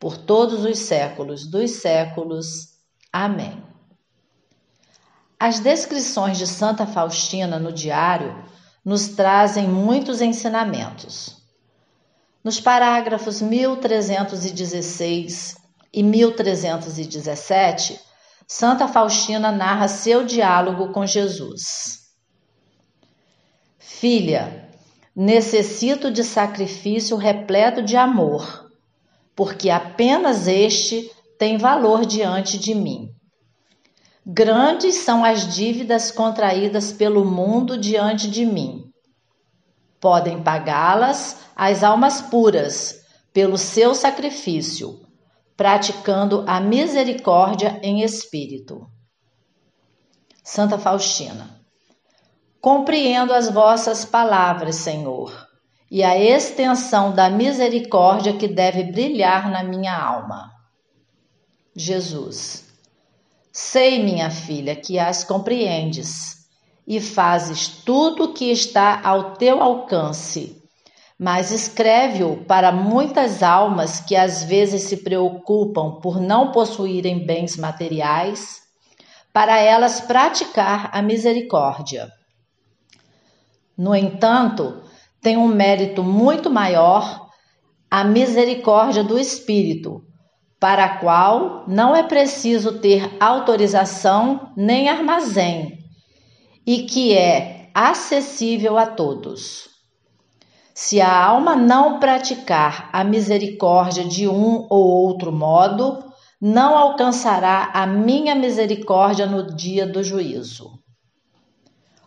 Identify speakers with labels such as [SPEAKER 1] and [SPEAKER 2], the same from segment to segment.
[SPEAKER 1] por todos os séculos dos séculos. Amém. As descrições de Santa Faustina no diário nos trazem muitos ensinamentos. Nos parágrafos 1316 e 1317, Santa Faustina narra seu diálogo com Jesus. Filha, necessito de sacrifício repleto de amor porque apenas este tem valor diante de mim. Grandes são as dívidas contraídas pelo mundo diante de mim. Podem pagá-las as almas puras pelo seu sacrifício, praticando a misericórdia em espírito. Santa Faustina. Compreendo as vossas palavras, Senhor e a extensão da misericórdia que deve brilhar na minha alma. Jesus, sei, minha filha, que as compreendes e fazes tudo o que está ao teu alcance, mas escreve-o para muitas almas que às vezes se preocupam por não possuírem bens materiais, para elas praticar a misericórdia. No entanto, tem um mérito muito maior a misericórdia do Espírito, para a qual não é preciso ter autorização nem armazém, e que é acessível a todos. Se a alma não praticar a misericórdia de um ou outro modo, não alcançará a minha misericórdia no dia do juízo.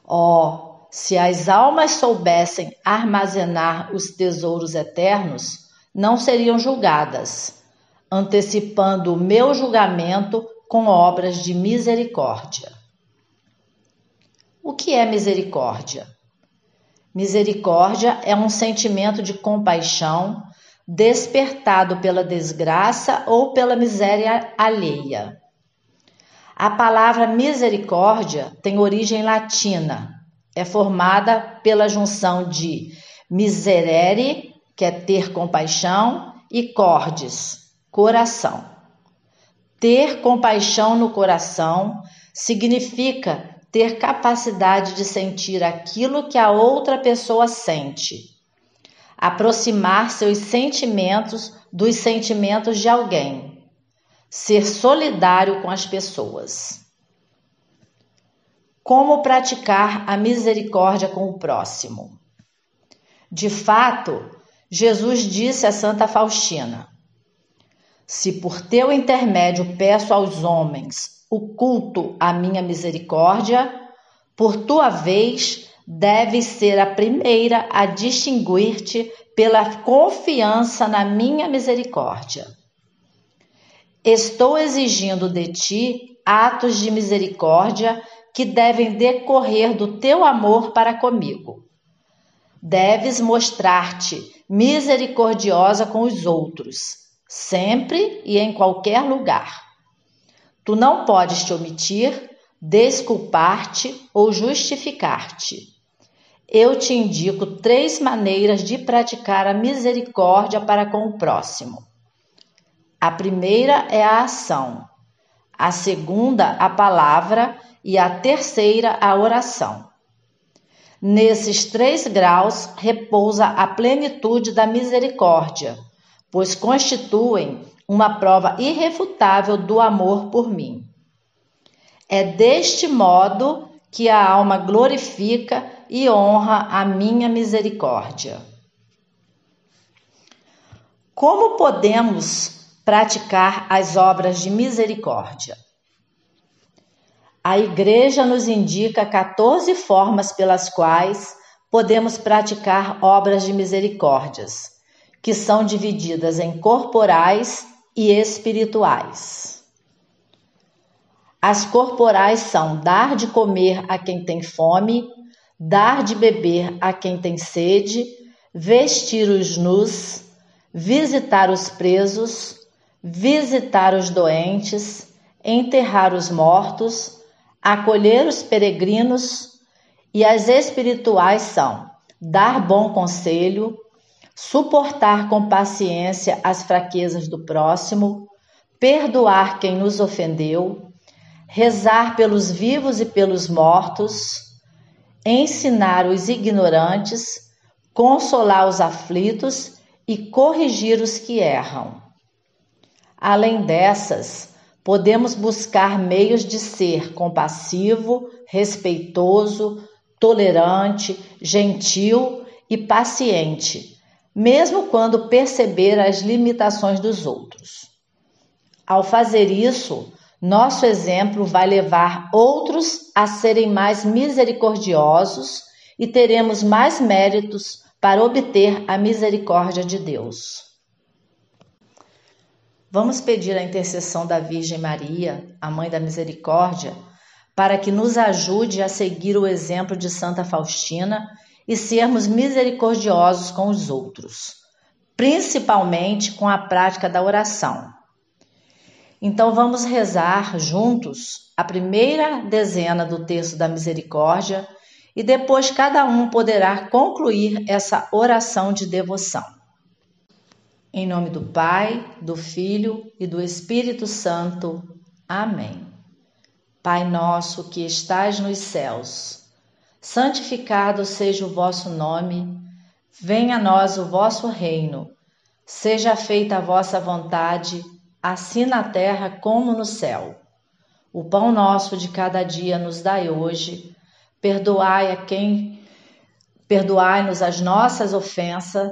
[SPEAKER 1] Ó, oh, se as almas soubessem armazenar os tesouros eternos, não seriam julgadas, antecipando o meu julgamento com obras de misericórdia. O que é misericórdia? Misericórdia é um sentimento de compaixão despertado pela desgraça ou pela miséria alheia. A palavra misericórdia tem origem latina é formada pela junção de miserere, que é ter compaixão, e cordes, coração. Ter compaixão no coração significa ter capacidade de sentir aquilo que a outra pessoa sente, aproximar seus sentimentos dos sentimentos de alguém, ser solidário com as pessoas. Como praticar a misericórdia com o próximo? De fato, Jesus disse a Santa Faustina: Se por teu intermédio peço aos homens o culto à minha misericórdia, por tua vez deves ser a primeira a distinguir-te pela confiança na minha misericórdia. Estou exigindo de ti atos de misericórdia que devem decorrer do teu amor para comigo. Deves mostrar-te misericordiosa com os outros, sempre e em qualquer lugar. Tu não podes te omitir, desculpar-te ou justificar-te. Eu te indico três maneiras de praticar a misericórdia para com o próximo. A primeira é a ação, a segunda, a palavra e a terceira, a oração. Nesses três graus repousa a plenitude da misericórdia, pois constituem uma prova irrefutável do amor por mim. É deste modo que a alma glorifica e honra a minha misericórdia. Como podemos praticar as obras de misericórdia? A Igreja nos indica 14 formas pelas quais podemos praticar obras de misericórdias, que são divididas em corporais e espirituais. As corporais são dar de comer a quem tem fome, dar de beber a quem tem sede, vestir os nus, visitar os presos, visitar os doentes, enterrar os mortos, acolher os peregrinos, e as espirituais são dar bom conselho, suportar com paciência as fraquezas do próximo, perdoar quem nos ofendeu, rezar pelos vivos e pelos mortos, ensinar os ignorantes, consolar os aflitos e corrigir os que erram. Além dessas, podemos buscar meios de ser compassivo, respeitoso, tolerante, gentil e paciente, mesmo quando perceber as limitações dos outros. Ao fazer isso, nosso exemplo vai levar outros a serem mais misericordiosos e teremos mais méritos para obter a misericórdia de Deus. Vamos pedir a intercessão da Virgem Maria, a Mãe da Misericórdia, para que nos ajude a seguir o exemplo de Santa Faustina e sermos misericordiosos com os outros, principalmente com a prática da oração. Então vamos rezar juntos a primeira dezena do texto da misericórdia e depois cada um poderá concluir essa oração de devoção. Em nome do Pai, do Filho e do Espírito Santo. Amém. Pai nosso que estais nos céus, santificado seja o vosso nome, venha a nós o vosso reino, seja feita a vossa vontade assim na terra como no céu. O pão nosso de cada dia nos dai hoje. Perdoai a quem perdoai-nos as nossas ofensas,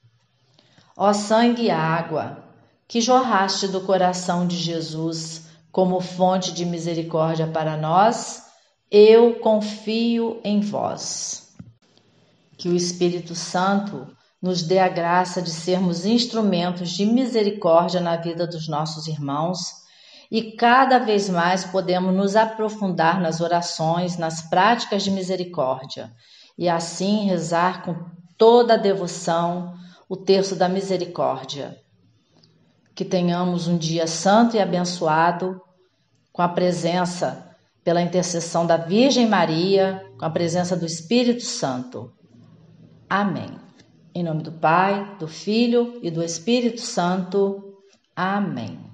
[SPEAKER 1] Ó sangue e água, que jorraste do coração de Jesus como fonte de misericórdia para nós, eu confio em vós. Que o Espírito Santo nos dê a graça de sermos instrumentos de misericórdia na vida dos nossos irmãos e cada vez mais podemos nos aprofundar nas orações, nas práticas de misericórdia e assim rezar com toda a devoção o terço da misericórdia. Que tenhamos um dia santo e abençoado com a presença pela intercessão da Virgem Maria, com a presença do Espírito Santo. Amém. Em nome do Pai, do Filho e do Espírito Santo. Amém.